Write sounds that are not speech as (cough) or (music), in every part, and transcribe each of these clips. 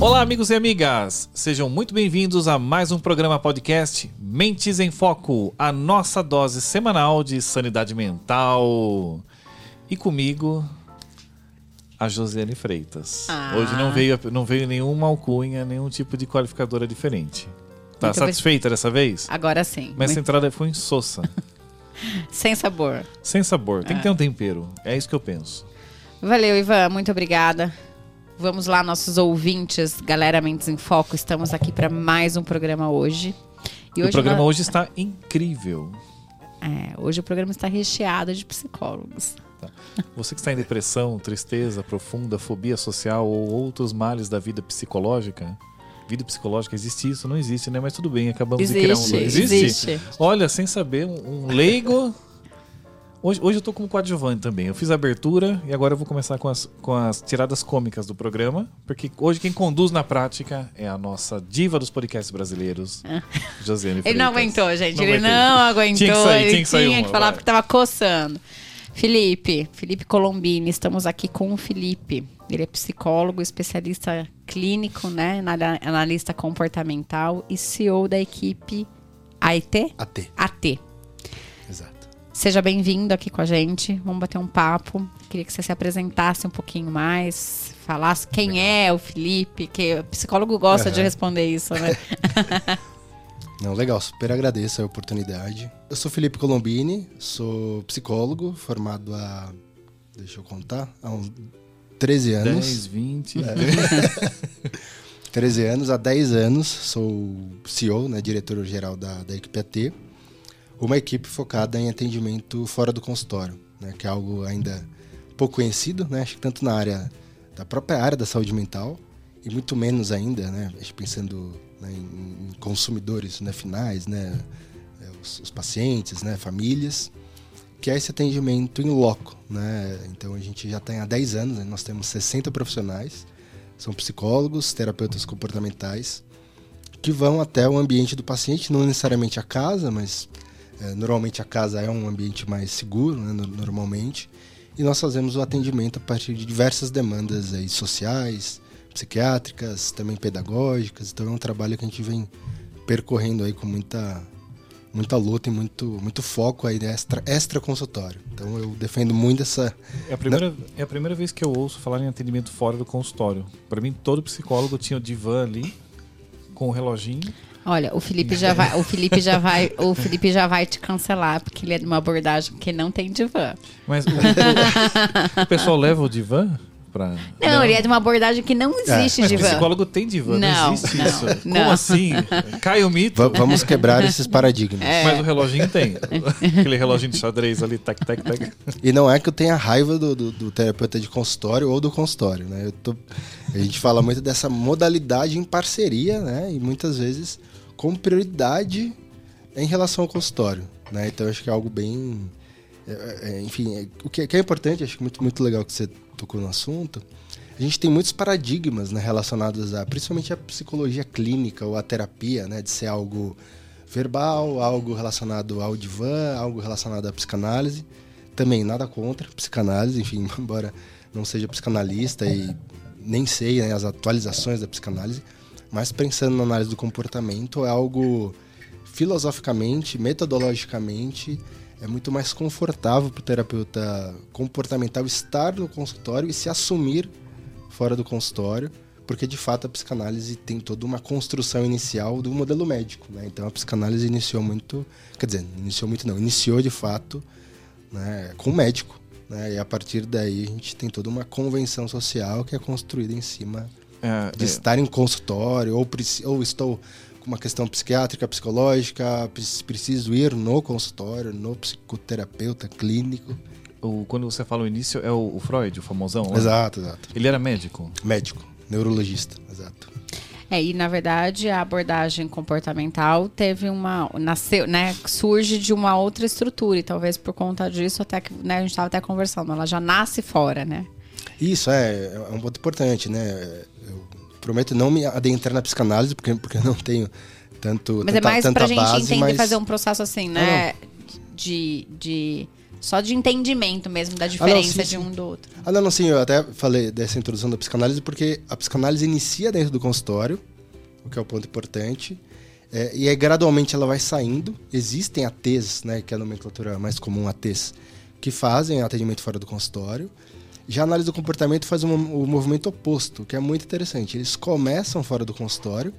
Olá, amigos e amigas! Sejam muito bem-vindos a mais um programa podcast Mentes em Foco, a nossa dose semanal de sanidade mental. E comigo, a Josiane Freitas. Ah. Hoje não veio, não veio nenhuma alcunha, nenhum tipo de qualificadora diferente. Tá satisfeita dessa vez? Agora sim. Mas essa entrada foi insossa. (laughs) Sem sabor. Sem sabor. Tem que ter um tempero. É isso que eu penso. Valeu, Ivan. Muito obrigada. Vamos lá, nossos ouvintes, galera Mentes em Foco. Estamos aqui para mais um programa hoje. E o programa nós- hoje está incrível. É, hoje o programa está recheado de psicólogos. Você que está em depressão, tristeza profunda, fobia social ou outros males da vida psicológica. Vida psicológica, existe isso? Não existe, né? Mas tudo bem, acabamos de criar um. Existe, existe. Olha, sem saber, um, um leigo. Hoje, hoje eu tô como coadjuvante também. Eu fiz a abertura e agora eu vou começar com as, com as tiradas cômicas do programa. Porque hoje quem conduz na prática é a nossa diva dos podcasts brasileiros, Josiane Ele não Freitas. aguentou, gente. Não ele aguentei. não aguentou. Tinha que sair, ele tinha que sair tinha uma, que falar vai. porque tava coçando. Felipe, Felipe Colombini, estamos aqui com o Felipe. Ele é psicólogo, especialista clínico, né? ana- Analista comportamental e CEO da equipe AIT? AT, AT. exato. Seja bem-vindo aqui com a gente. Vamos bater um papo. Queria que você se apresentasse um pouquinho mais, falasse quem é o Felipe, que o psicólogo gosta de Aham. responder isso, né? (laughs) Não, legal, super agradeço a oportunidade. Eu sou Felipe Colombini, sou psicólogo, formado há, deixa eu contar, há uns 13 anos. 10, 20. É. (laughs) 13 anos, há 10 anos, sou CEO, né, diretor-geral da, da equipe AT, uma equipe focada em atendimento fora do consultório, né, que é algo ainda pouco conhecido, né, acho que tanto na área da própria área da saúde mental e muito menos ainda, né, pensando né, em, consumidores né, finais, né, é, os, os pacientes, né, famílias, que é esse atendimento em loco, né? Então a gente já tem há 10 anos, né? nós temos 60 profissionais, são psicólogos, terapeutas comportamentais, que vão até o ambiente do paciente, não necessariamente a casa, mas é, normalmente a casa é um ambiente mais seguro, né, no- normalmente, e nós fazemos o atendimento a partir de diversas demandas aí, sociais, psiquiátricas, também pedagógicas, então é um trabalho que a gente vem percorrendo aí com muita muita luta e muito, muito foco aí extra, extra consultório. Então eu defendo muito essa. É a, primeira, é a primeira vez que eu ouço falar em atendimento fora do consultório. Pra mim, todo psicólogo tinha o divã ali, com o reloginho. Olha, o Felipe já vai, o Felipe já vai, o Felipe já vai te cancelar porque ele é de uma abordagem que não tem divã. Mas o, o- o pessoal leva o divã pra. Não, ele é de uma abordagem que não existe Mas divã. psicólogo tem divã, não, Não, existe não, isso. não. Como assim? Cai o mito. Va- vamos quebrar esses paradigmas. É. Mas o reloginho tem. (laughs) Aquele reloginho de xadrez ali, tac, tac, tac. E não é que eu tenha raiva do, do- do terapeuta de consultório ou do consultório, né? Eu tô- a gente fala muito dessa modalidade em parceria, né? E muitas vezes com prioridade em relação ao consultório, né? Então acho que é algo bem, é- é- enfim, é- o que é, é importante, acho muito muito legal que você tocou no assunto. A gente tem muitos paradigmas né, relacionados a, principalmente a psicologia clínica ou a terapia, né? De ser algo verbal, algo relacionado ao divã, algo relacionado à psicanálise. Também nada contra psicanálise, enfim, (laughs) embora não seja psicanalista e nem sei né, as atualizações da psicanálise, mas pensando na análise do comportamento é algo filosoficamente, metodologicamente, é muito mais confortável para o terapeuta comportamental estar no consultório e se assumir fora do consultório, porque de fato a psicanálise tem toda uma construção inicial do modelo médico, né? Então a psicanálise iniciou muito, quer dizer, iniciou muito não, iniciou de fato, né, com o médico, né? E a partir daí a gente tem toda uma convenção social que é construída em cima É, de é, estar em consultório ou, ou estou uma questão psiquiátrica, psicológica, pre- preciso ir no consultório, no psicoterapeuta clínico. o- quando você fala o início, é o, o Freud, o famosão? lá? Exato, exato. Ele era médico. Médico, neurologista, exato. É, e na verdade a abordagem comportamental teve uma. nasceu, né? Surge de uma outra estrutura, e talvez por conta disso, até que né, a gente estava até conversando, ela já nasce fora, né? Isso é, é um ponto importante, né? Prometo não me adentrar na psicanálise, porque, porque eu não tenho Tanto, Mas é tanta- mais tanta pra gente base, entender mas- fazer um processo assim, né? De, de. Só de entendimento mesmo da Ah, diferença sim, de um do outro. Ah, não, não, sim, eu até falei dessa introdução da psicanálise porque a psicanálise inicia dentro do consultório, o que é o ponto importante, é, e aí gradualmente ela vai saindo. Existem ATs, né, que é a nomenclatura mais comum, ATs, que fazem atendimento fora do consultório. Já a análise do comportamento faz um, o movimento oposto, que é muito interessante. Eles começam fora do consultório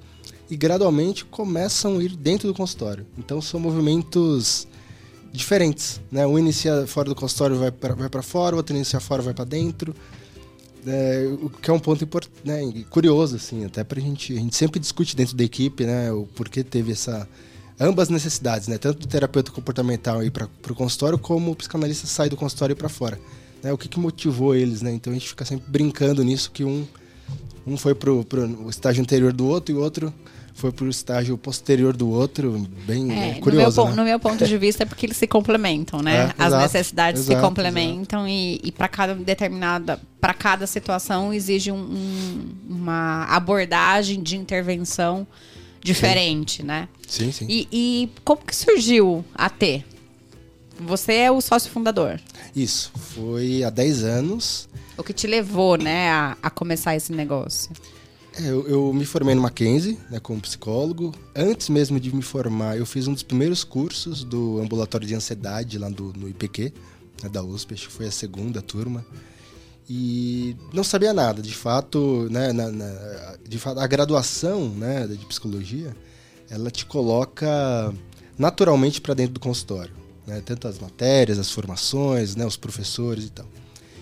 e gradualmente começam a ir dentro do consultório. Então são movimentos diferentes, né? Um inicia fora do consultório vai para vai para fora, o outro inicia fora vai para dentro. É, o que é um ponto né, curioso assim, até pra gente, a gente sempre discute dentro da equipe, né, o porquê teve essa ambas necessidades, né, tanto do terapeuta comportamental ir para o consultório como o psicanalista sai do consultório e para fora, né? O que, que motivou eles, né? Então a gente fica sempre brincando nisso que um um foi pro, pro o estágio anterior do outro e o outro foi pro estágio posterior do outro, bem É, né, no, meu, curioso, né? no meu ponto de vista é porque eles se complementam, né? É, As exato, necessidades se exato, complementam e, e para cada determinada, para cada situação exige um- um- uma abordagem de intervenção diferente, né? Sim, sim. E, e como que surgiu a T? Você é o sócio fundador. Isso, foi há 10 anos. O que te levou, né, a, a começar esse negócio? É, eu, eu me formei no Mackenzie, né, como psicólogo. Antes mesmo de me formar, eu fiz um dos primeiros cursos do ambulatório de ansiedade lá do, no IPQ, né, da USP, acho que foi a segunda turma. E não sabia nada, de fato, né, na, na- de fato, a graduação né, de psicologia, ela te coloca naturalmente para dentro do consultório, né, tanto as matérias, as formações, né, os professores e tal.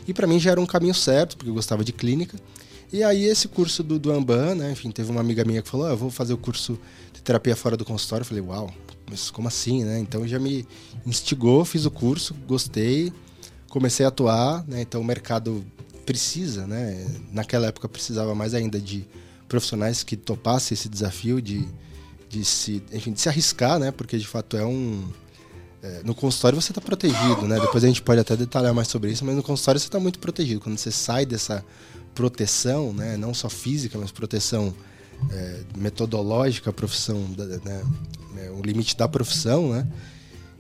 E para mim já era um caminho certo, porque eu gostava de clínica. E aí esse curso do, do Amban, né, enfim, teve uma amiga minha que falou, ah, eu vou fazer o curso de terapia fora do consultório. Eu falei, uau, mas como assim, né? Então já me instigou, fiz o curso, gostei, comecei a atuar, né? Então o mercado precisa, né? Naquela época precisava mais ainda de profissionais que topassem esse desafio de, de se, enfim, de se arriscar, né? Porque de fato é um é, no consultório você está protegido, né? Depois a gente pode até detalhar mais sobre isso, mas no consultório você está muito protegido. Quando você sai dessa proteção, né? Não só física, mas proteção é, metodológica, profissão, né? É, o limite da profissão, né?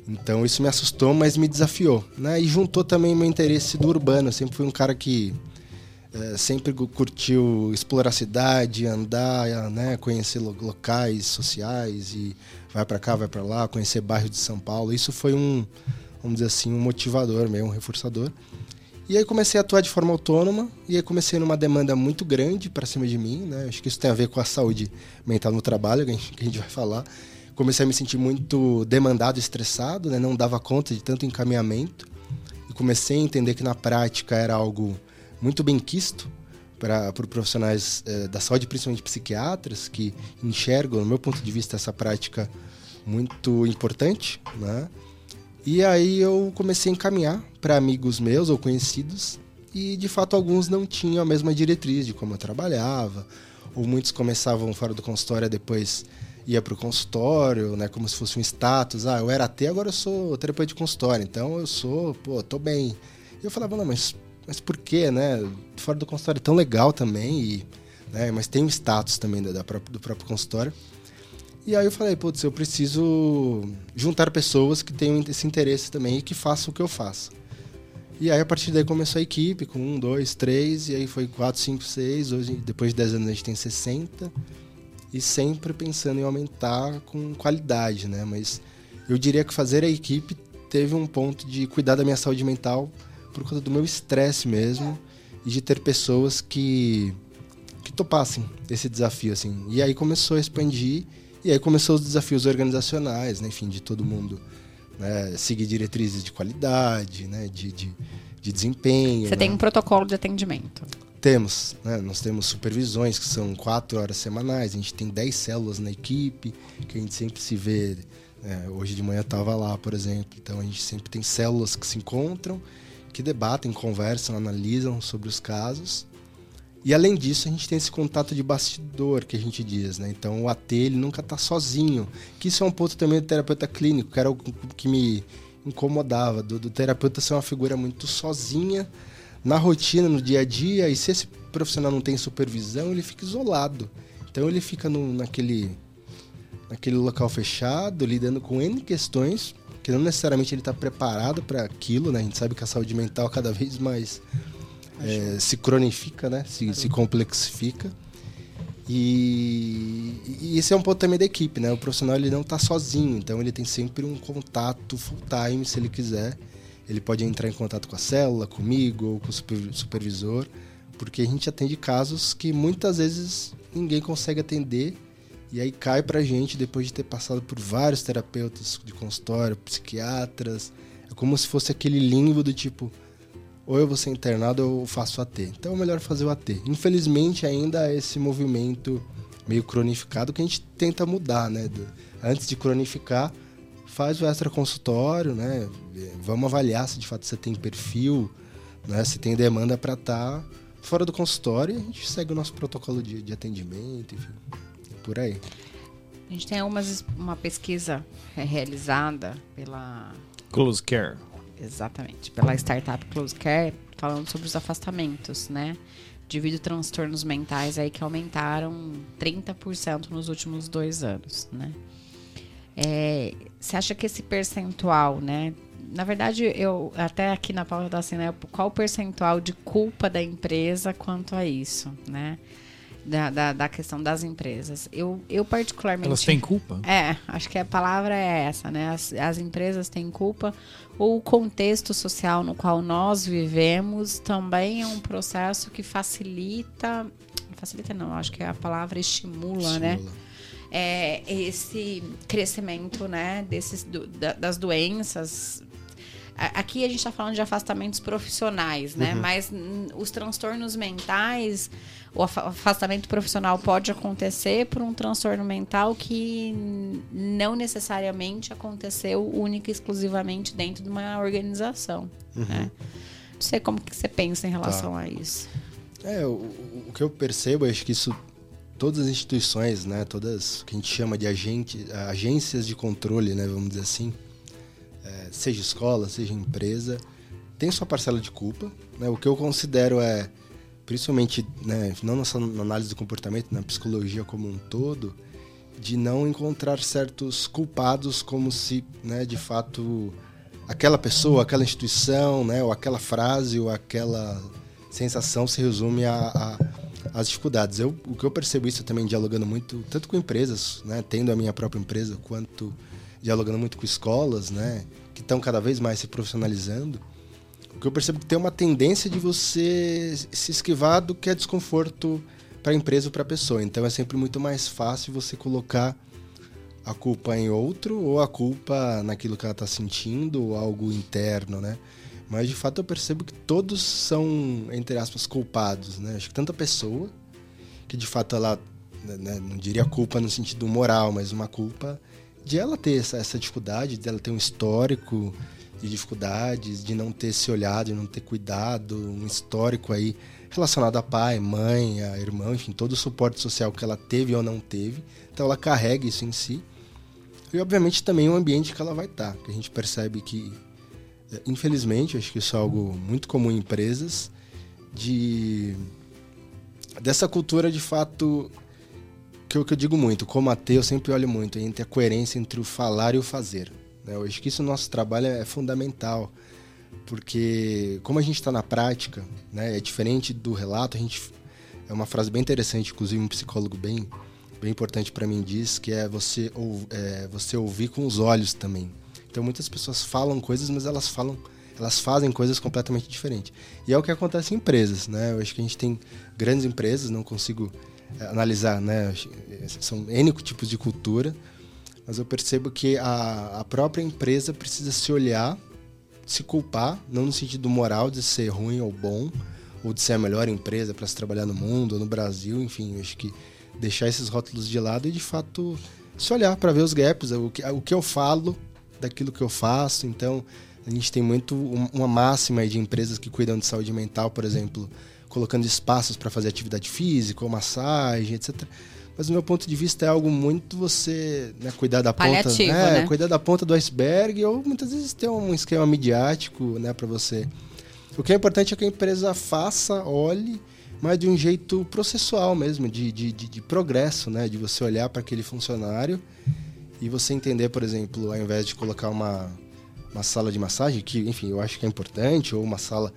Então isso me assustou, mas me desafiou, né? E juntou também meu interesse do urbano. Eu sempre fui um cara que é, sempre curtiu explorar a cidade, andar, né, conhecer lo- locais sociais e vai para cá, vai para lá, conhecer bairros de São Paulo. Isso foi um, vamos dizer assim, um motivador, meio um reforçador. E aí comecei a atuar de forma autônoma e aí comecei numa demanda muito grande para cima de mim, né? Acho que isso tem a ver com a saúde mental no trabalho, que a gente, que a gente vai falar. Comecei a me sentir muito demandado, estressado, né? Não dava conta de tanto encaminhamento e comecei a entender que na prática era algo muito bem quisto para profissionais eh, da saúde, principalmente psiquiatras, que enxergam, no meu ponto de vista, essa prática muito importante, né? E aí eu comecei a encaminhar para amigos meus ou conhecidos e de fato alguns não tinham a mesma diretriz de como eu trabalhava, ou muitos começavam fora do consultório depois ia para o consultório, né, como se fosse um status, ah, eu era AT, agora eu sou terapeuta de consultório, então eu sou, pô, tô bem. E eu falava, não, mas, mas por quê, né? Fora do consultório é tão legal também, e, né, mas tem um status também da, da do próprio consultório. E aí eu falei, putz, eu preciso juntar pessoas que tenham esse interesse também e que façam o que eu faço. E aí a partir daí começou a equipe com um, dois, três, e aí foi quatro, cinco, seis. Hoje, depois de dez anos, a gente tem 60. E sempre pensando em aumentar com qualidade, né? Mas eu diria que fazer a equipe teve um ponto de cuidar da minha saúde mental por conta do meu estresse mesmo e de ter pessoas que que topassem esse desafio assim. E aí começou a expandir e aí começou os desafios organizacionais, né? enfim, de todo mundo né? seguir diretrizes de qualidade, né? de, de, de desempenho. Você né? tem um protocolo de atendimento. Temos, né? Nós temos supervisões que são quatro horas semanais, a gente tem 10 células na equipe, que a gente sempre se vê. né? Hoje de manhã estava lá, por exemplo. Então a gente sempre tem células que se encontram, que debatem, conversam, analisam sobre os casos. E além disso, a gente tem esse contato de bastidor que a gente diz, né? Então o AT ele nunca está sozinho. Que isso é um ponto também do terapeuta clínico, que era o que me incomodava, do, do terapeuta ser uma figura muito sozinha na rotina, no dia a dia, e se esse profissional não tem supervisão, ele fica isolado. Então ele fica no, naquele naquele local fechado, lidando com N questões, que não necessariamente ele está preparado para aquilo, né? A gente sabe que a saúde mental cada vez mais é, se cronifica, né? Se, se complexifica. E, e, esse é um ponto também da equipe, né? O profissional ele não está sozinho, então ele tem sempre um contato full time, se ele quiser. Ele pode entrar em contato com a célula, comigo ou com o supervisor, porque a gente atende casos que muitas vezes ninguém consegue atender e aí cai pra gente depois de ter passado por vários terapeutas de consultório, psiquiatras. É como se fosse aquele limbo do tipo, ou eu vou ser internado ou eu faço AT. Então é melhor fazer o AT. Infelizmente ainda é esse movimento meio cronificado que a gente tenta mudar, né? Antes de cronificar, faz o extra consultório, né? Vamos avaliar se de fato você tem perfil, né? Se tem demanda para estar tá fora do consultório e a gente segue o nosso protocolo de, de atendimento, enfim por aí. A gente tem umas, uma pesquisa realizada pela. Close Care. Exatamente, pela startup Close Care, falando sobre os afastamentos, né? Devido a transtornos mentais aí que aumentaram 30% nos últimos dois anos, né? É, você acha que esse percentual, né? Na verdade, eu até aqui na pauta da assim, né? Qual o percentual de culpa da empresa quanto a isso, né? Da, da, da, questão das empresas. Eu, eu particularmente. Elas têm culpa? É, acho que a palavra é essa, né? As, as empresas têm culpa. O contexto social no qual nós vivemos também é um processo que facilita. Facilita não, acho que a palavra estimula, né? estimula. né? É, esse crescimento né, desses, do, da, das doenças Aqui a gente está falando de afastamentos profissionais, né? Uhum. Mas os transtornos mentais, o afastamento profissional pode acontecer por um transtorno mental que não necessariamente aconteceu única e exclusivamente dentro de uma organização. Uhum. Né? Não sei como que você pensa em relação tá. a isso. É, o, o, que eu percebo, acho que isso todas as instituições, né, todas que a gente chama de agente, agências de controle, né, vamos dizer assim, é, seja escola, seja empresa, tem sua parcela de culpa. Né? O que eu considero é, principalmente, né, não só na análise do comportamento, na psicologia como um todo, de não encontrar certos culpados como se, né, de fato, aquela pessoa, aquela instituição, né, ou aquela frase, ou aquela sensação se resume a, a as dificuldades. Eu, o que eu percebo isso também dialogando muito, tanto com empresas, né, tendo a minha própria empresa, quanto dialogando muito com escolas, né, que estão cada vez mais se profissionalizando, o que eu percebo é que tem uma tendência de você se esquivar do que é desconforto para a empresa ou para a pessoa. Então é sempre muito mais fácil você colocar a culpa em outro ou a culpa naquilo que ela está sentindo ou algo interno, né? Mas de fato eu percebo que todos são, entre aspas, culpados, né? Acho que tanta pessoa que de fato ela, né, não diria culpa no sentido moral, mas uma culpa de ela ter essa, essa dificuldade, de ela ter um histórico de dificuldades, de não ter se olhado, de não ter cuidado, um histórico aí relacionado a pai, mãe, a irmão, enfim, todo o suporte social que ela teve ou não teve. Então ela carrega isso em si. E obviamente também o ambiente que ela vai estar, que a gente percebe que, é, infelizmente, acho que isso é algo muito comum em empresas, de dessa cultura de fato que, que eu digo muito, como ateu, eu sempre olho muito entre a coerência entre o falar e o fazer. Né? Eu acho que isso no nosso trabalho é fundamental, porque como a gente está na prática, né, é diferente do relato, a gente é uma frase bem interessante, inclusive um psicólogo bem bem importante para mim diz que é você ou, é, você ouvir com os olhos também. Então muitas pessoas falam coisas, mas elas falam elas fazem coisas completamente diferentes. E é o que acontece em empresas, né? Eu acho que a gente tem grandes empresas, não consigo é, analisar, né? São N tipos de cultura, mas eu percebo que a, a própria empresa precisa se olhar, se culpar, não no sentido moral de ser ruim ou bom, ou de ser a melhor empresa para se trabalhar no mundo ou no Brasil, enfim, acho que deixar esses rótulos de lado e de fato se olhar para ver os gaps, o que, o que eu falo daquilo que eu faço. Então, a gente tem muito uma máxima de empresas que cuidam de saúde mental, por exemplo, colocando espaços para fazer atividade física, ou massagem, etc. Mas do meu ponto de vista é algo muito você né, cuidar da ponta, né, né? cuidar da ponta do iceberg ou muitas vezes ter um esquema midiático, né, para você. O que é importante é que a empresa faça, olhe, mas de um jeito processual mesmo, de, de, de, de progresso, né? De você olhar para aquele funcionário e você entender, por exemplo, ao invés de colocar uma, uma sala de massagem, que, enfim, eu acho que é importante, ou uma sala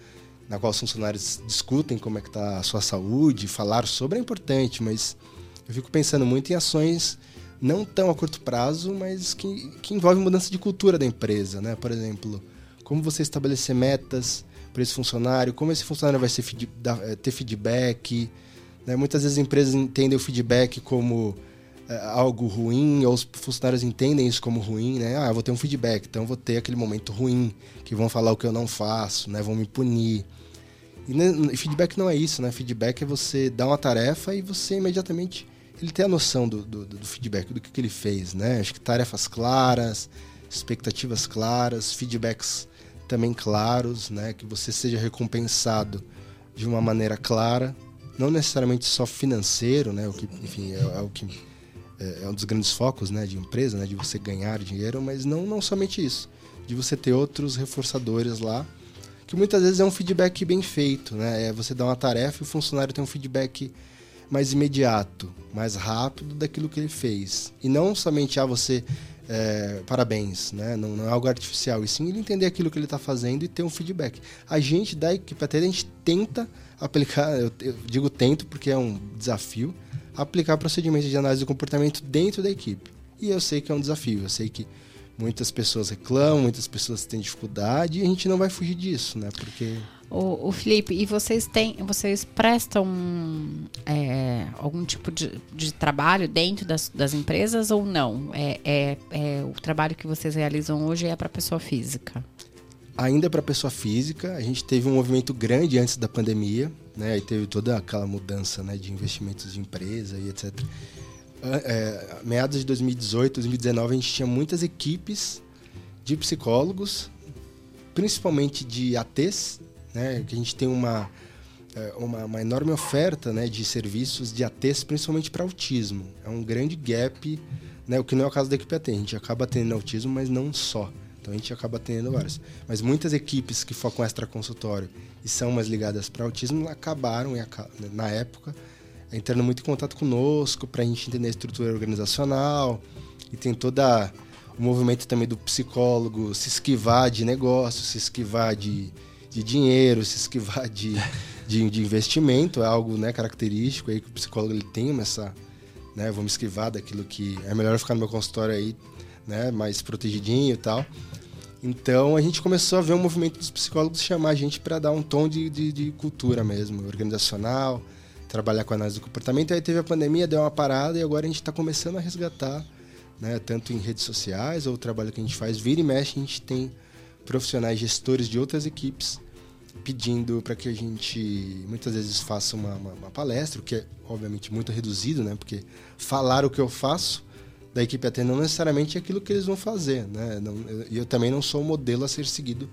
na qual os funcionários discutem como é que está a sua saúde, falar sobre é importante, mas eu fico pensando muito em ações não tão a curto prazo, mas que, que envolvem mudança de cultura da empresa, né? Por exemplo, como você estabelecer metas para esse funcionário, como esse funcionário vai ser, eh, ter feedback. Né? Muitas vezes as empresas entendem o feedback como é, algo ruim, ou os funcionários entendem isso como ruim, né? Ah, vou ter um feedback, então vou ter aquele momento ruim, que vão falar o que eu não faço, né? Vão me punir. E feedback não é isso, né? Feedback é você dar uma tarefa e você imediatamente ele ter a noção do, do, do feedback, do que, que ele fez, né? Acho que tarefas claras, expectativas claras, feedbacks também claros, né? Que você seja recompensado de uma maneira clara, não necessariamente só financeiro, né? O que, enfim, é, é o que é, é, um dos grandes focos, né? De empresa, né? De você ganhar dinheiro, mas não não somente isso, de você ter outros reforçadores lá, que muitas vezes é um feedback bem feito, né? É você dar uma tarefa e o funcionário tem um feedback mais imediato, mais rápido daquilo que ele fez. E não somente a ah, você é, parabéns, né? Não, não, é algo artificial, e sim ele entender aquilo que ele está fazendo e ter um feedback. A gente da equipe até a gente tenta aplicar, eu, eu, digo tento porque é um desafio, aplicar procedimentos de análise do comportamento dentro da equipe. E eu sei que é um desafio, eu sei que muitas pessoas reclamam, muitas pessoas têm dificuldade e a gente não vai fugir disso, né? Porque o, o Felipe, e vocês têm, vocês prestam é, algum tipo de, de trabalho dentro das, das empresas ou não? É, é, é o trabalho que vocês realizam hoje é para pessoa física? Ainda para pessoa física, a gente teve um movimento grande antes da pandemia, né? E teve toda aquela mudança, né, de investimentos de empresa e etc. É, meados de 2018, 2019, a gente tinha muitas equipes de psicólogos, principalmente de ATs, né? Que a gente tem uma, é, uma, uma, enorme oferta né, de serviços de ATs, principalmente para autismo. É um grande gap, né, o que não é o caso da equipe AT. A gente acaba atendendo autismo, mas não só. Então a gente acaba atendendo vários. Mas muitas equipes que focam extra consultório e são mais ligadas para autismo acabaram, na época, entrando muito em contato conosco para a gente entender a estrutura organizacional e tem toda o movimento também do psicólogo se esquivar de negócio, se esquivar de de dinheiro, se esquivar de, de, de, investimento, é algo né, característico aí que o psicólogo ele tem essa, né, vou me esquivar daquilo que é melhor ficar no meu consultório aí, né, mais protegidinho e tal. Então a gente começou a ver um movimento dos psicólogos chamar a gente para dar um tom de, de, de, cultura mesmo, organizacional, trabalhar com análise do comportamento. Aí teve a pandemia, deu uma parada e agora a gente está começando a resgatar, né, tanto em redes sociais ou o trabalho que a gente faz, vira e mexe, a gente tem profissionais gestores de outras equipes pedindo para que a gente muitas vezes faça uma, uma, uma, palestra, o que é obviamente muito reduzido, né? Porque falar o que eu faço da equipe até não necessariamente é aquilo que eles vão fazer, né? E eu, eu, também não sou o modelo a ser seguido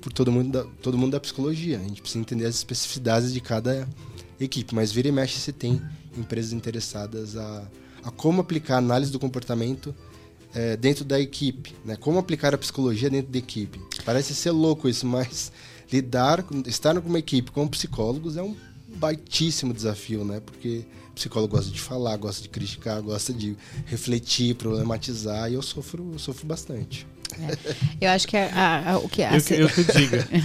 por todo mundo da, todo mundo da psicologia. A gente precisa entender as especificidades de cada equipe, mas vira e mexe se tem empresas interessadas a, a como aplicar a análise do comportamento é, dentro da equipe, né? Como aplicar a psicologia dentro da equipe. Parece ser louco isso, mas (laughs) lidar, estar com uma equipe com psicólogos é um baitíssimo desafio, né? Porque o psicólogo gosta de falar, gosta de criticar, gosta de refletir, problematizar, e eu sofro, eu sofro bastante. É. Eu acho que a, a, a, o que a, eu, eu que diga. (laughs)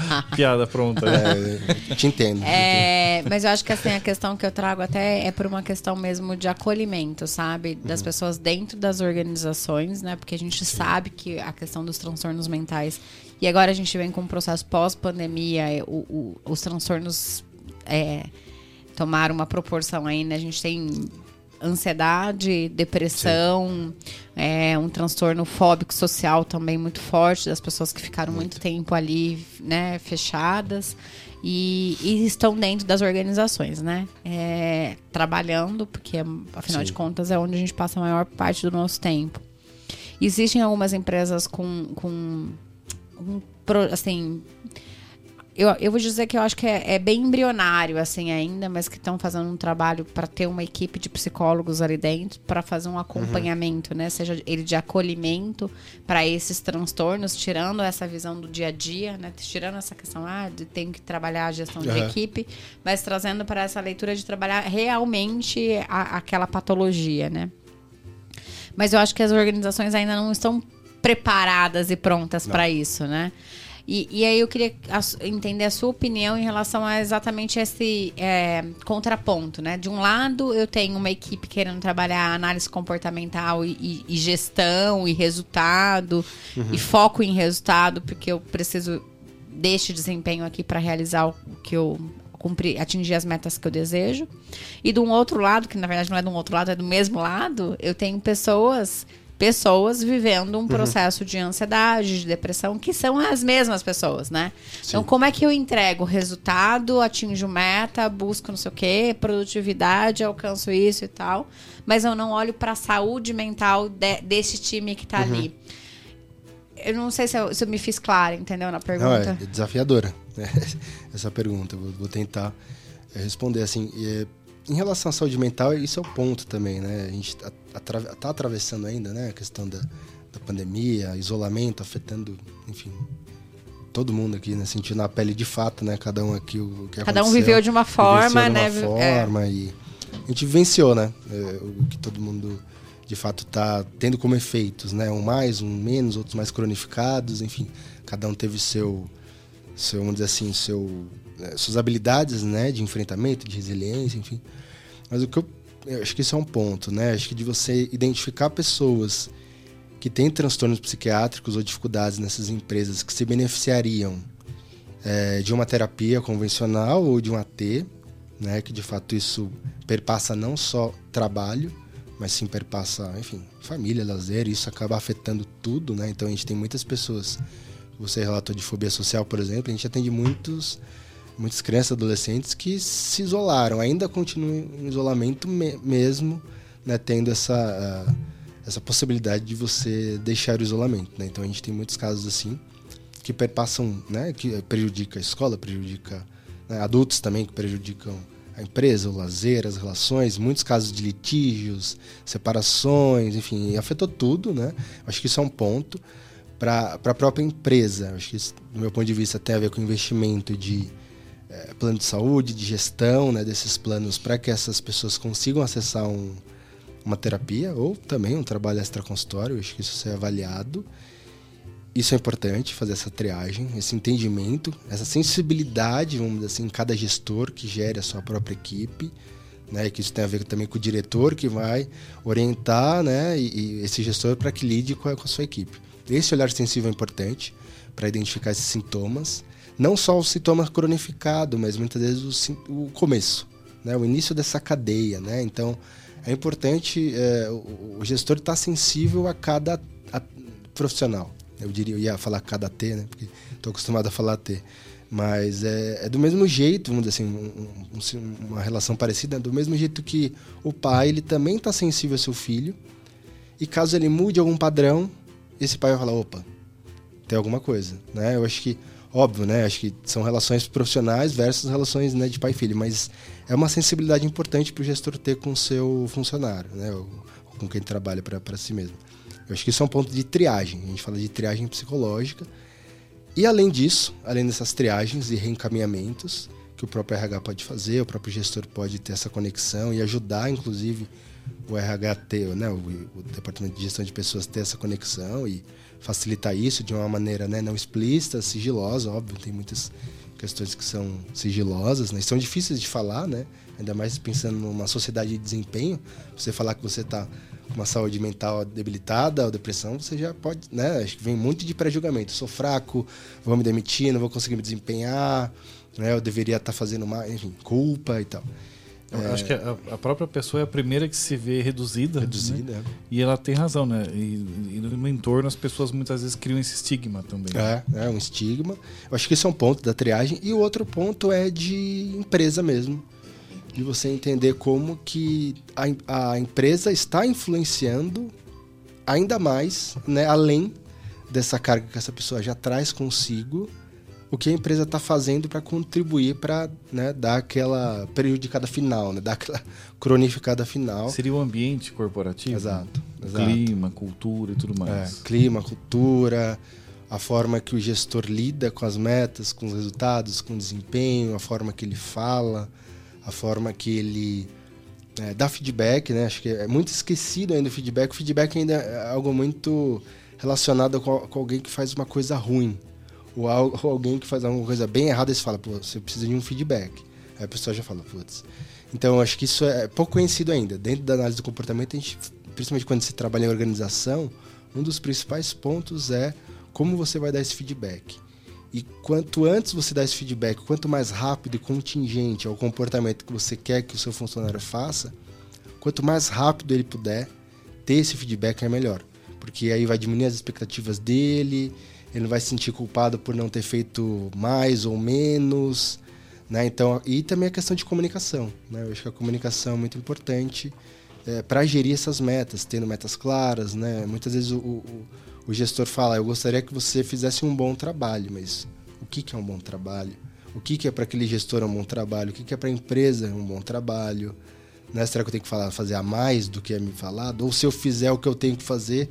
(laughs) (laughs) Piada pronta. É, te entendo. É, mas eu acho que assim, a questão que eu trago até é por uma questão mesmo de acolhimento, sabe? Das uhum. pessoas dentro das organizações, né? Porque a gente Sim. sabe que a questão dos transtornos mentais. E agora a gente vem com um processo pós-pandemia, os transtornos é, tomaram uma proporção aí, né? A gente tem ansiedade, depressão, é, um transtorno fóbico social também muito forte das pessoas que ficaram muito, muito tempo ali, né, fechadas e, e, estão dentro das organizações, né, é, trabalhando porque afinal Sim. de contas é onde a gente passa a maior parte do nosso tempo. Existem algumas empresas com, com um, assim eu, eu vou dizer que eu acho que é, é bem embrionário assim ainda, mas que estão fazendo um trabalho para ter uma equipe de psicólogos ali dentro para fazer um acompanhamento, uhum. né? Seja ele de acolhimento para esses transtornos, tirando essa visão do dia a dia, né? Tirando essa questão ah, de tenho que trabalhar a gestão uhum. de equipe, mas trazendo para essa leitura de trabalhar realmente a, aquela patologia, né? Mas eu acho que as organizações ainda não estão preparadas e prontas para isso, né? E, e, aí eu queria entender a sua opinião em relação a exatamente esse é, contraponto, né? De um lado, eu tenho uma equipe querendo trabalhar análise comportamental e, e gestão e resultado uhum. e foco em resultado, porque eu preciso deste desempenho aqui para realizar o que eu cumprir, atingir as metas que eu desejo. E de um outro lado, que na verdade não é de um outro lado, é do mesmo lado, eu tenho pessoas pessoas vivendo um uhum. processo de ansiedade, de depressão, que são as mesmas pessoas, né? Sim. Então, como é que eu entrego resultado, atinjo meta, busco não sei o quê, produtividade, alcanço isso e tal, mas eu não olho para a saúde mental de, desse time que está uhum. ali. Eu não sei se eu, se eu, me fiz clara, entendeu? Na pergunta. Não, é desafiadora (laughs) essa pergunta. Eu vou tentar responder assim. É em relação à saúde mental, isso é o ponto também, né? A gente está atra tá atravessando ainda, né? A questão da, da pandemia, isolamento afetando, enfim, todo mundo aqui, né? Sentindo na pele de fato, né? Cada um aqui o que Cada um viveu de uma forma, de uma né? forma é. e a gente venceu, né? É, o que todo mundo de fato está tendo como efeitos, né? Um mais, um menos, outros mais cronificados, enfim, cada um teve seu, seu vamos dizer assim, seu né, suas habilidades, né, de enfrentamento, de resiliência, enfim. Mas o que eu acho que isso é um ponto, né? Acho que de você identificar pessoas que têm transtornos psiquiátricos ou dificuldades nessas empresas que se beneficiariam é, de uma terapia convencional ou de um AT, né? Que de fato isso perpassa não só trabalho, mas sim perpassa, enfim, família, lazer, isso acaba afetando tudo, né? Então a gente tem muitas pessoas, você relatou de fobia social, por exemplo, a gente atende muitos muitas crianças e adolescentes que se isolaram, ainda continuam em isolamento me mesmo, né, tendo essa, uh, essa possibilidade de você deixar o isolamento. Né? Então a gente tem muitos casos assim que perpassam, né, que prejudica a escola, prejudica né, adultos também que prejudicam a empresa, o lazer, as relações, muitos casos de litígios, separações, enfim, afetou tudo, né? Acho que isso é um ponto para a própria empresa. Acho que isso, do meu ponto de vista, tem a ver com investimento de é, plano de saúde, de gestão né, desses planos para que essas pessoas consigam acessar um, uma terapia ou também um trabalho extraconsultório. Acho que isso é avaliado. Isso é importante, fazer essa triagem, esse entendimento, essa sensibilidade, vamos dizer assim, em cada gestor que gere a sua própria equipe. Né, que isso tem a ver também com o diretor que vai orientar né, e, e esse gestor para que lide com a, com a sua equipe. Esse olhar sensível é importante para identificar esses sintomas não só o sintoma cronificado, mas muitas vezes o, o começo, né? o início dessa cadeia. Né? Então, é importante é, o, o, gestor estar tá sensível a cada a, profissional. Eu diria, eu ia falar cada T, né? porque estou acostumado a falar T. Mas é, é, do mesmo jeito, vamos dizer assim, um, um, uma relação parecida, do mesmo jeito que o pai ele também está sensível ao seu filho. E caso ele mude algum padrão, esse pai vai falar, opa, tem alguma coisa. Né? Eu acho que Óbvio, né? Acho que são relações profissionais versus relações né, de pai e filho, mas é uma sensibilidade importante para o gestor ter com o seu funcionário, né? Ou, com quem trabalha para si mesmo. Eu acho que isso é um ponto de triagem. A gente fala de triagem psicológica. E além disso, além dessas triagens e reencaminhamentos que o próprio RH pode fazer, o próprio gestor pode ter essa conexão e ajudar, inclusive, o RH né, o, o departamento de gestão de pessoas ter essa conexão e facilitar isso de uma maneira né, não explícita, sigilosa, óbvio, tem muitas questões que são sigilosas, né? são difíceis de falar, né? ainda mais pensando numa sociedade de desempenho, você falar que você está com uma saúde mental debilitada ou depressão, você já pode, né? Acho que vem muito de pré-julgamento. Sou fraco, vou me demitir, não vou conseguir me desempenhar, né? Eu deveria estar tá fazendo mais, enfim, culpa e tal. Eu acho que a, a, própria pessoa é a primeira que se vê reduzida. Reduzida, né? E ela tem razão, né? E, e, no entorno as pessoas muitas vezes criam esse estigma também. É, é um estigma. Eu acho que esse é um ponto da triagem. E o outro ponto é de empresa mesmo. De você entender como que a, a empresa está influenciando ainda mais, né? Além dessa carga que essa pessoa já traz consigo o que a empresa está fazendo para contribuir para né, dar aquela prejudicada final, né, dar aquela (laughs) cronificada final. Seria o ambiente corporativo? Exato. exato. Clima, cultura e tudo mais. É, clima, cultura, a forma que o gestor lida com as metas, com os resultados, com o desempenho, a forma que ele fala, a forma que ele é, dá feedback, né? Acho que é muito esquecido ainda o feedback. O feedback ainda é algo muito relacionado com, com alguém que faz uma coisa ruim ou, (laughs) alguém que faz alguma coisa bem errada, você fala, pô, você precisa de um feedback. Aí a pessoa já fala, putz. Então, acho que isso é pouco conhecido ainda. Dentro da análise do comportamento, a gente, principalmente quando você trabalha em organização, um dos principais pontos é como você vai dar esse feedback. E quanto antes você dá esse feedback, quanto mais rápido e contingente é o comportamento que você quer que o seu funcionário faça, quanto mais rápido ele puder ter esse feedback é melhor. Porque aí vai diminuir as expectativas dele, ele não vai se sentir culpado por não ter feito mais ou menos, né? Então, e também a questão de comunicação, né? Eu acho que a comunicação é muito importante é, para gerir essas metas, tendo metas claras, né? Muitas vezes o, o, o, gestor fala, eu gostaria que você fizesse um bom trabalho, mas o que, que é um bom trabalho? O que, que é para aquele gestor um bom trabalho? O que, que é para a empresa um bom trabalho? Né? Será que eu tenho que falar, fazer a mais do que é me falado? Ou se eu fizer o que eu tenho que fazer,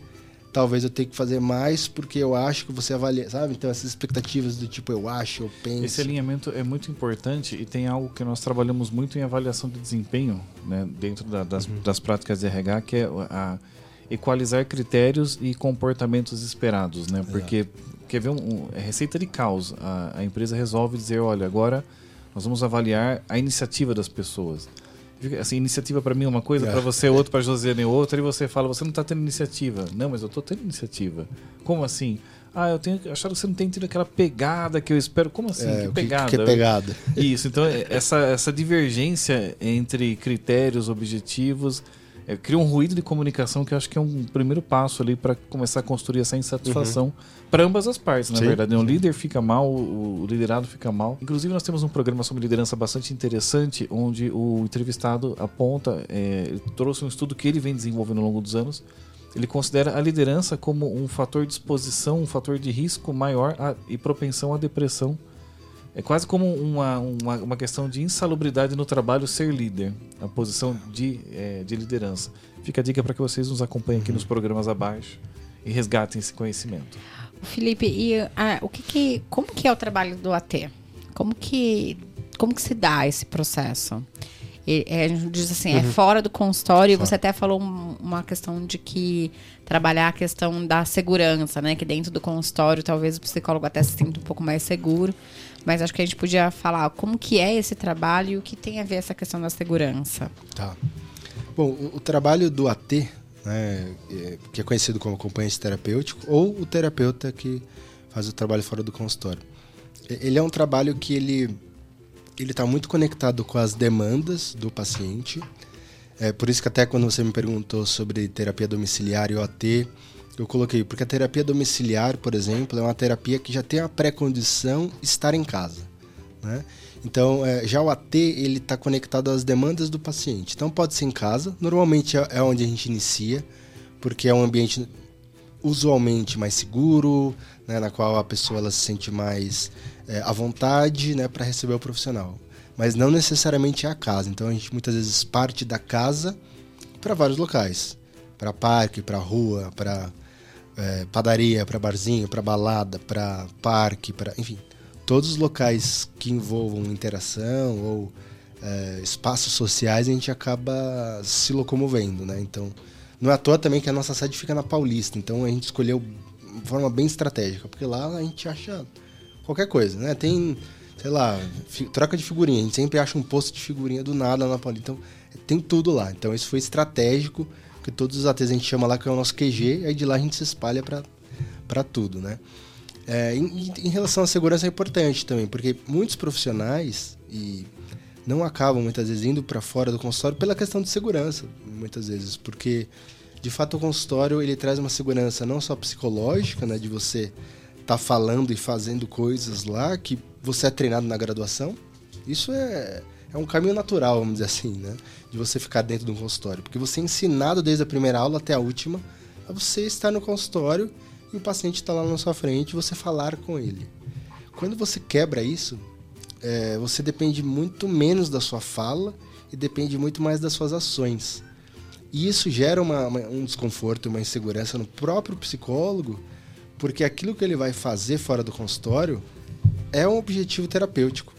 talvez eu tenha que fazer mais porque eu acho que você avalia, sabe? Então essas expectativas do tipo eu acho, eu penso. Esse alinhamento é muito importante e tem algo que nós trabalhamos muito em avaliação de desempenho, né, dentro da, das, uhum. das práticas de RH, que é a equalizar critérios e comportamentos esperados, né? Porque Exato. quer ver um, um, é receita de caos. A, a empresa resolve dizer, olha, agora nós vamos avaliar a iniciativa das pessoas. Assim, iniciativa para mim é uma coisa, é. para você é outra, para Josiane é outra, e você fala, você não está tendo iniciativa. Não, mas eu estou tendo iniciativa. Como assim? Ah, eu tenho achado que você não tem tido aquela pegada que eu espero. Como assim? É, que pegada? Que, que é pegada? Isso, então é, essa, essa divergência entre critérios, objetivos, é, cria um ruído de comunicação que eu acho que é um primeiro passo ali para começar a construir essa insatisfação uhum. para ambas as partes, na sim, verdade. O líder fica mal, o, liderado fica mal. Inclusive, nós temos um programa sobre liderança bastante interessante, onde o entrevistado aponta, é, trouxe um estudo que ele vem desenvolvendo ao longo dos anos. Ele considera a liderança como um fator de exposição, um fator de risco maior a, e propensão à depressão é quase como uma, uma, uma, questão de insalubridade no trabalho ser líder, a posição de, é, de liderança. Fica a dica para que vocês nos acompanhem aqui uhum. nos programas abaixo e resgatem esse conhecimento. Felipe, e ah, o que, que como que é o trabalho do AT? Como que como que se dá esse processo? É, a gente diz assim, é uhum. é fora do consultório. Fora. Você até falou uma questão de que trabalhar a questão da segurança, né? Que dentro do consultório talvez o psicólogo até se sinta um pouco mais seguro. Mas acho que a gente podia falar como que é esse trabalho e o que tem a ver essa questão da segurança. Tá. Bom, o, trabalho do AT, né, é, que é conhecido como acompanhante terapêutico, ou o terapeuta que faz o trabalho fora do consultório. Ele é um trabalho que ele ele está muito conectado com as demandas do paciente. É por isso que até quando você me perguntou sobre terapia domiciliar e OAT, eu coloquei, porque a terapia domiciliar, por exemplo, é uma terapia que já tem a pré-condição estar em casa. Né? Então, é, já o AT ele está conectado às demandas do paciente. Então, pode ser em casa. Normalmente é, é onde a gente inicia, porque é um ambiente usualmente mais seguro, né, na qual a pessoa ela se sente mais é, à vontade né, para receber o profissional. Mas não necessariamente é a casa. Então, a gente muitas vezes parte da casa para vários locais. Para parque, para rua, para é, padaria, para barzinho, para balada, para parque, para enfim, todos os locais que envolvam interação ou é, espaços sociais a gente acaba se locomovendo, né? Então, não é à toa também que a nossa sede fica na Paulista, então a gente escolheu de forma bem estratégica, porque lá a gente acha qualquer coisa, né? Tem, sei lá, troca de figurinha, a gente sempre acha um posto de figurinha do nada na Paulista, então tem tudo lá. Então isso foi estratégico todos os ATs a gente chama lá que é o nosso QG, aí de lá a gente se espalha para tudo, né? É, em, em, relação à segurança é importante também, porque muitos profissionais e não acabam muitas vezes indo para fora do consultório pela questão de segurança, muitas vezes, porque de fato o consultório ele traz uma segurança não só psicológica, né, de você estar tá falando e fazendo coisas lá que você é treinado na graduação. Isso é é um caminho natural, vamos dizer assim, né? De você ficar dentro de um consultório. Porque você é ensinado desde a primeira aula até a última a você estar no consultório e o paciente está lá na sua frente e você falar com ele. quando você quebra isso, é, você depende muito menos da sua fala e depende muito mais das suas ações. E isso gera uma, uma, um desconforto, uma insegurança no próprio psicólogo, porque aquilo que ele vai fazer fora do consultório é um objetivo terapêutico.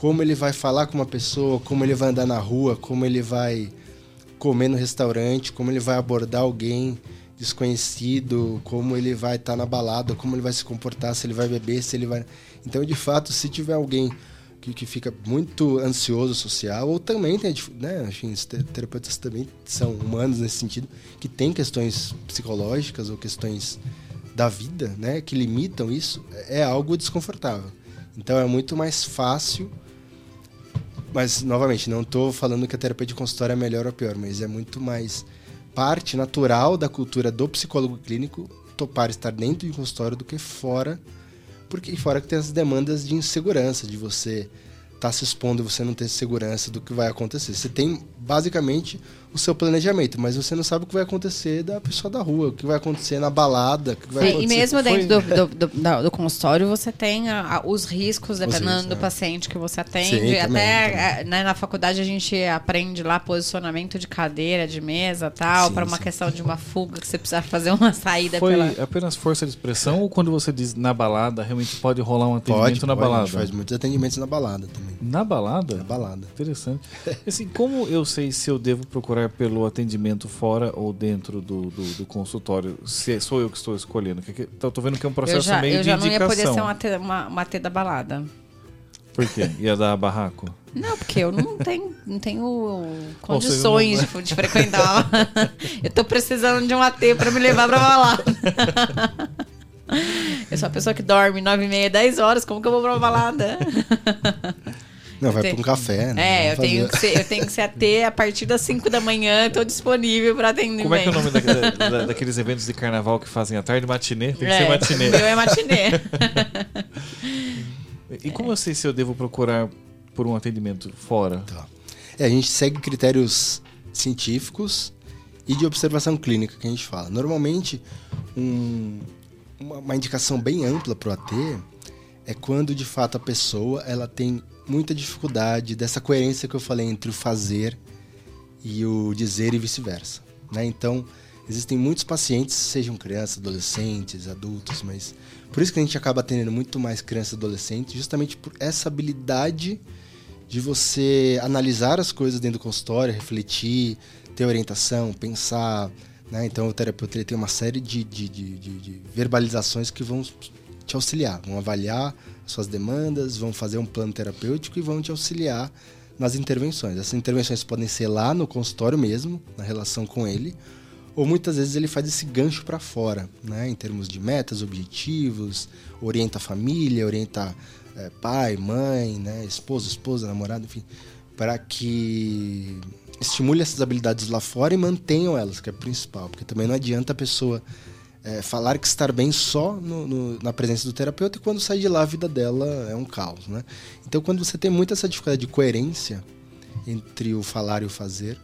Como ele vai falar com uma pessoa, como ele vai andar na rua, como ele vai comer no restaurante, como ele vai abordar alguém desconhecido, como ele vai estar tá na balada, como ele vai se comportar, se ele vai beber, se ele vai. Então, de fato, se tiver alguém que, que fica muito ansioso social, ou também tem, né, enfim, os terapeutas também são humanos nesse sentido, que tem questões psicológicas ou questões da vida, né, que limitam isso, é algo desconfortável. Então é muito mais fácil, mas novamente, não estou falando que a terapia de consultório é melhor ou pior, mas é muito mais parte natural da cultura do psicólogo clínico topar estar dentro de consultório do que fora porque fora que tem as demandas de insegurança, de você estar tá se expondo e você não ter segurança do que vai acontecer. Você tem basicamente o seu planejamento, mas você não sabe o que vai acontecer da pessoa da rua, o que vai acontecer na balada, o que vai Sim, acontecer. E mesmo dentro do, do, do, do, consultório você tem a, a, os riscos, dependendo riscos, do é. paciente que você atende. Sim, Até também, também. Né, na faculdade a gente aprende lá posicionamento de cadeira, de mesa tal, para uma sim. questão de uma fuga que você precisa fazer uma saída Foi pela... apenas força de expressão ou quando você diz na balada, realmente pode rolar um atendimento pode, na pode, balada? A gente faz muitos atendimentos na balada também. Na balada? Na balada. Interessante. Assim, como eu sei se eu devo procurar pelo atendimento fora ou dentro do, do, do consultório? Se sou eu que estou escolhendo. Que, que, tô, tô vendo que é um processo já, meio de indicação. Eu já não ia poder ser uma T, uma, uma T da balada. Por quê? Ia dar barraco? Não, porque eu não tenho, não tenho condições não... de, de, frequentar. (laughs) eu tô precisando de um AT para me levar pra balada. eu sou a pessoa que dorme 9 e meia, 10 horas, como que eu vou pra balada? (laughs) Não, vai tenho... para um café, né? É, eu tenho, que ser, eu tenho que ser AT a partir das 5 da manhã, estou disponível para atendimento. Como é que é o nome da, da, daqueles eventos de carnaval que fazem à tarde? Matinê? Tem que é, ser matinê. Eu é matinê. (laughs) e como eu sei se eu devo procurar por um atendimento fora? Tá. É, a gente segue critérios científicos e de observação clínica que a gente fala. Normalmente, um, uma, uma indicação bem ampla para o AT é quando de fato a pessoa ela tem muita dificuldade dessa coerência que eu falei entre o fazer e o dizer e vice-versa. Né? Então, existem muitos pacientes, sejam crianças, adolescentes, adultos, mas por isso que a gente acaba atendendo muito mais crianças e adolescentes, justamente por essa habilidade de você analisar as coisas dentro do consultório, refletir, ter orientação, pensar. Né? Então, o terapeuta tem uma série de, de, de, de verbalizações que vão te auxiliar, vão avaliar suas demandas, vão fazer um plano terapêutico e vão te auxiliar nas intervenções. Essas intervenções podem ser lá no consultório mesmo, na relação com ele, ou muitas vezes ele faz esse gancho para fora, né, em termos de metas, objetivos, orienta a família, orienta é, pai, mãe, né, esposo, esposa, namorado, enfim, para que estimule essas habilidades lá fora e mantenham elas, que é o principal, porque também não adianta a pessoa é, falar que estar bem só no, no, na presença do terapeuta e quando sai de lá a vida dela é um caos, né? Então quando você tem muita essa dificuldade de coerência entre o falar e o fazer,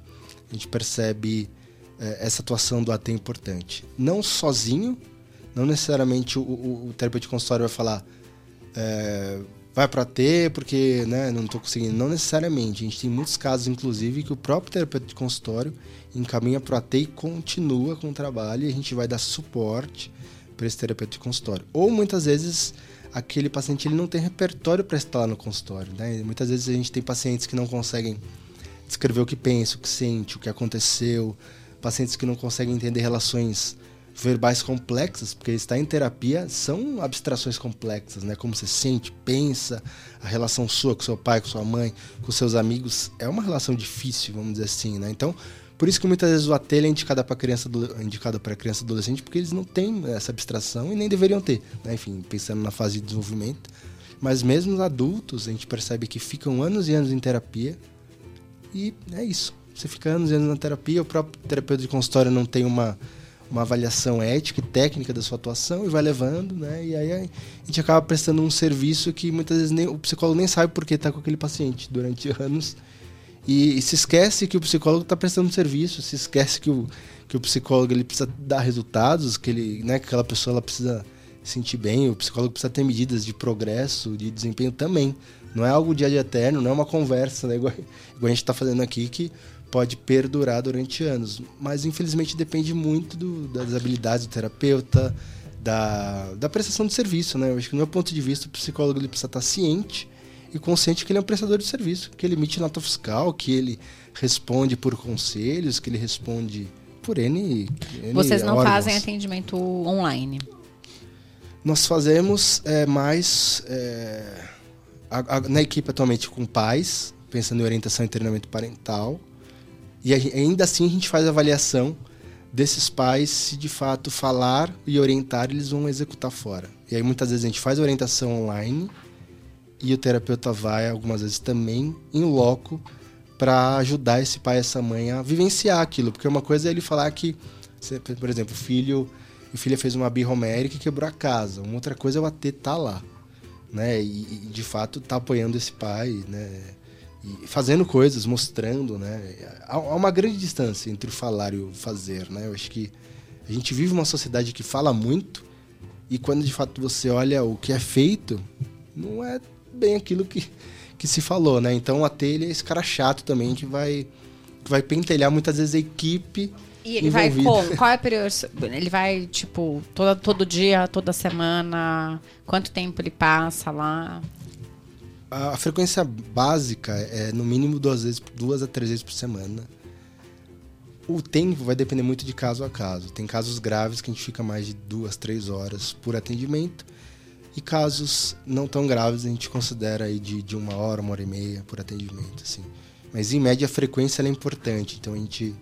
a gente percebe é, essa atuação do AT importante. Não sozinho, não necessariamente o, o, o terapeuta de consultório vai falar é, vai para AT porque né, não estou conseguindo. Não necessariamente. A gente tem muitos casos, inclusive, que o próprio terapeuta de consultório encaminha para o AT e continua com o trabalho e a gente vai dar suporte para esse terapeuta de consultório. Ou muitas vezes aquele paciente ele não tem repertório para estar lá no consultório. Né? Muitas vezes a gente tem pacientes que não conseguem descrever o que pensa, o que sente, o que aconteceu, pacientes que não conseguem entender relações verbais complexas, porque estar em terapia são abstrações complexas, né? Como você sente, pensa, a relação sua com seu pai, com sua mãe, com seus amigos, é uma relação difícil, vamos dizer assim, né? Então, por isso que muitas vezes o AT é indicado para criança, indicado para criança e adolescente, porque eles não têm essa abstração e nem deveriam ter, né? Enfim, pensando na fase de desenvolvimento. Mas mesmo os adultos, a gente percebe que ficam anos e anos em terapia e é isso. Você fica anos e anos na terapia, o próprio terapeuta de consultório não tem uma uma avaliação ética e técnica da sua atuação e vai levando, né? E aí a gente acaba prestando um serviço que muitas vezes nem, o psicólogo nem sabe por que está com aquele paciente durante (laughs) anos e, e se esquece que o psicólogo está prestando serviço, se esquece que o, que o psicólogo ele precisa dar resultados, que ele, né, que aquela pessoa ela precisa sentir bem. O psicólogo precisa ter medidas de progresso, de desempenho também. Não é algo dia de eterno, não é uma conversa, né? igual, igual a gente está fazendo aqui, que pode perdurar durante anos. Mas infelizmente depende muito do, das habilidades do terapeuta, da, da prestação de serviço. Né? Eu acho que, no meu ponto de vista, o psicólogo ele precisa estar ciente e consciente que ele é um prestador de serviço, que ele emite nota fiscal, que ele responde por conselhos, que ele responde por N. N Vocês não órgãos. fazem atendimento online? Nós fazemos é, mais é, a, a, na equipe atualmente com pais, pensando em orientação e treinamento parental. E a, ainda assim a gente faz avaliação desses pais se de fato falar e orientar eles vão executar fora. E aí muitas vezes a gente faz orientação online e o terapeuta vai algumas vezes também em loco para ajudar esse pai e essa mãe a vivenciar aquilo, porque uma coisa é ele falar que, por exemplo, o filho o filho fez uma birra homérica e quebrou a casa. Uma outra coisa é o AT tá lá, né? E, e de fato tá apoiando esse pai, né? E fazendo coisas, mostrando, né? Há, há uma grande distância entre o falar e o fazer, né? Eu acho que a gente vive uma sociedade que fala muito e quando de fato você olha o que é feito, não é bem aquilo que, que se falou, né? Então o AT ele é esse cara chato também que vai, que vai pentelhar muitas vezes a equipe e ele envolvido. vai como? Qual é o período? Ele vai, tipo, todo, todo dia, toda semana? Quanto tempo ele passa lá? A, a frequência básica é no mínimo duas vezes, duas a três vezes por semana. O tempo vai depender muito de caso a caso. Tem casos graves que a gente fica mais de duas, três horas por atendimento. E casos não tão graves a gente considera aí de, de uma hora, uma hora e meia por atendimento, assim. Mas em média a frequência é importante, então a gente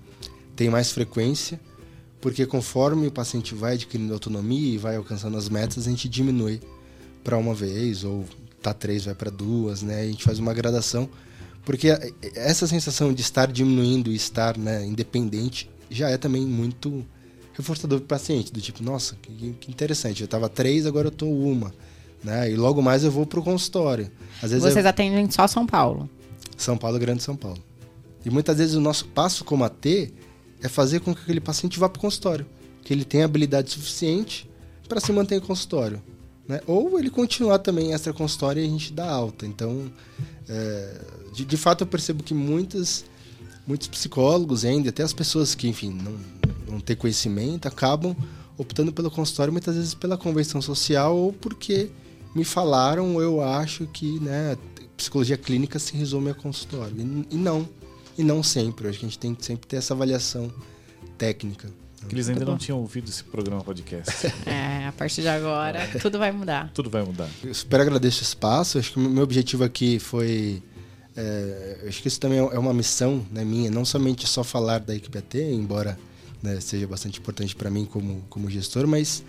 tem mais frequência, porque conforme o paciente vai adquirindo autonomia e vai alcançando as metas, a gente diminui para uma vez, ou tá três, vai para duas, né? A gente faz uma gradação, porque essa sensação de estar diminuindo e estar né, independente já é também muito reforçador para o paciente, do tipo, nossa, que, que interessante, eu estava três, agora eu estou uma. Né? E logo mais eu vou para o consultório. Às vezes Vocês eu... atendem só São Paulo? São Paulo, Grande São Paulo. E muitas vezes o nosso passo como AT é fazer com que aquele paciente vá para o consultório, que ele tenha habilidade suficiente para se manter em consultório. Né? Ou ele continuar também extra consultório e a gente dá alta. Então, é, de, de, fato, eu percebo que muitas, muitos psicólogos ainda, até as pessoas que, enfim, não, não têm conhecimento, acabam optando pelo consultório muitas vezes pela convenção social ou porque me falaram eu acho que né, psicologia clínica se resume a consultório. E, e não e não sempre. Acho que a gente tem que sempre ter essa avaliação técnica. Que eles ainda não tinham ouvido esse programa podcast. (laughs) É, a partir de agora, é. tudo vai mudar. Tudo vai mudar. Eu super agradeço o espaço. Acho que o meu objetivo aqui foi. É, acho que isso também é uma missão né, minha, não somente só falar da equipe AT, embora né, seja bastante importante para mim como, como gestor, mas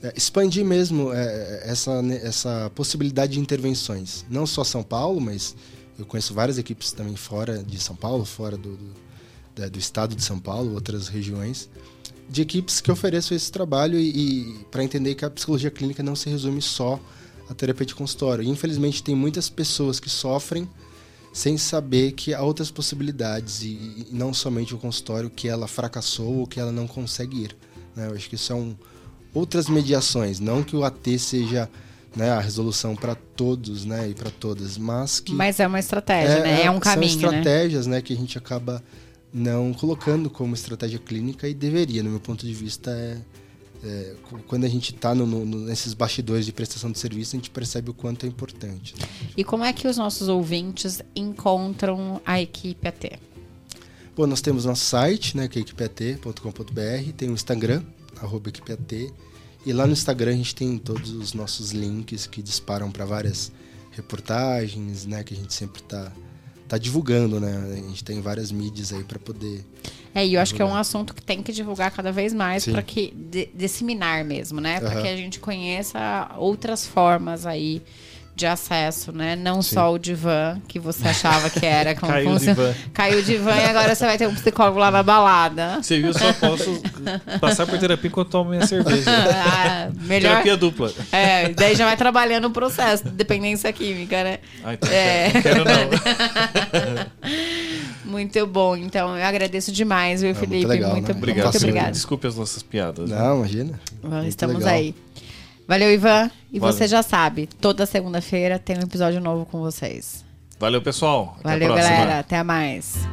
é, expandir mesmo é, essa, essa possibilidade de intervenções. Não só São Paulo, mas eu conheço várias equipes também fora de São Paulo, fora do, do, do estado de São Paulo, outras regiões, de equipes que ofereçam esse trabalho e, e para entender que a psicologia clínica não se resume só à terapia de consultório. Infelizmente, tem muitas pessoas que sofrem sem saber que há outras possibilidades e, e não somente o consultório que ela fracassou ou que ela não consegue ir. Né? Eu acho que são outras mediações, não que o AT seja né, a resolução para todos, né, e para todas, mas que Mas é uma estratégia, é, né? É um caminho, são estratégias, né? né, que a gente acaba não colocando como estratégia clínica e deveria, no meu ponto de vista, é, é quando a gente está nesses bastidores de prestação de serviço, a gente percebe o quanto é importante. Né? E como é que os nossos ouvintes encontram a equipe AT? Bom, nós temos nosso site, né, que é equipeat.com.br, tem o Instagram, arroba equipeat, e lá no Instagram a gente tem todos os nossos links que disparam para várias reportagens, né, que a gente sempre está tá divulgando, né? A gente tem várias mídias aí para poder É, e eu acho que é um assunto que tem que divulgar cada vez mais para que de, disseminar mesmo, né? Para uhum. que a gente conheça outras formas aí de acesso, né? Não Sim. só o divã, que você achava que era. (laughs) Como Caiu o divã. Caiu o divã e agora você vai ter um psicólogo lá na balada. Você viu, só posso passar por terapia enquanto tomo minha cerveja. (laughs) ah, melhor... Terapia dupla. É, daí já vai trabalhando o processo, dependência química, né? Ah, então é. não quero não. (laughs) Muito bom. Então, eu agradeço demais, viu, é, Felipe? Muito, legal, muito, né? obrigado. muito obrigado. Desculpe as nossas piadas. Não, né? imagina. Estamos aí. Valeu, Ivan. E Valeu. você já sabe, toda segunda-feira tem um episódio novo com vocês. Valeu, pessoal. Até a Valeu, galera. Até mais.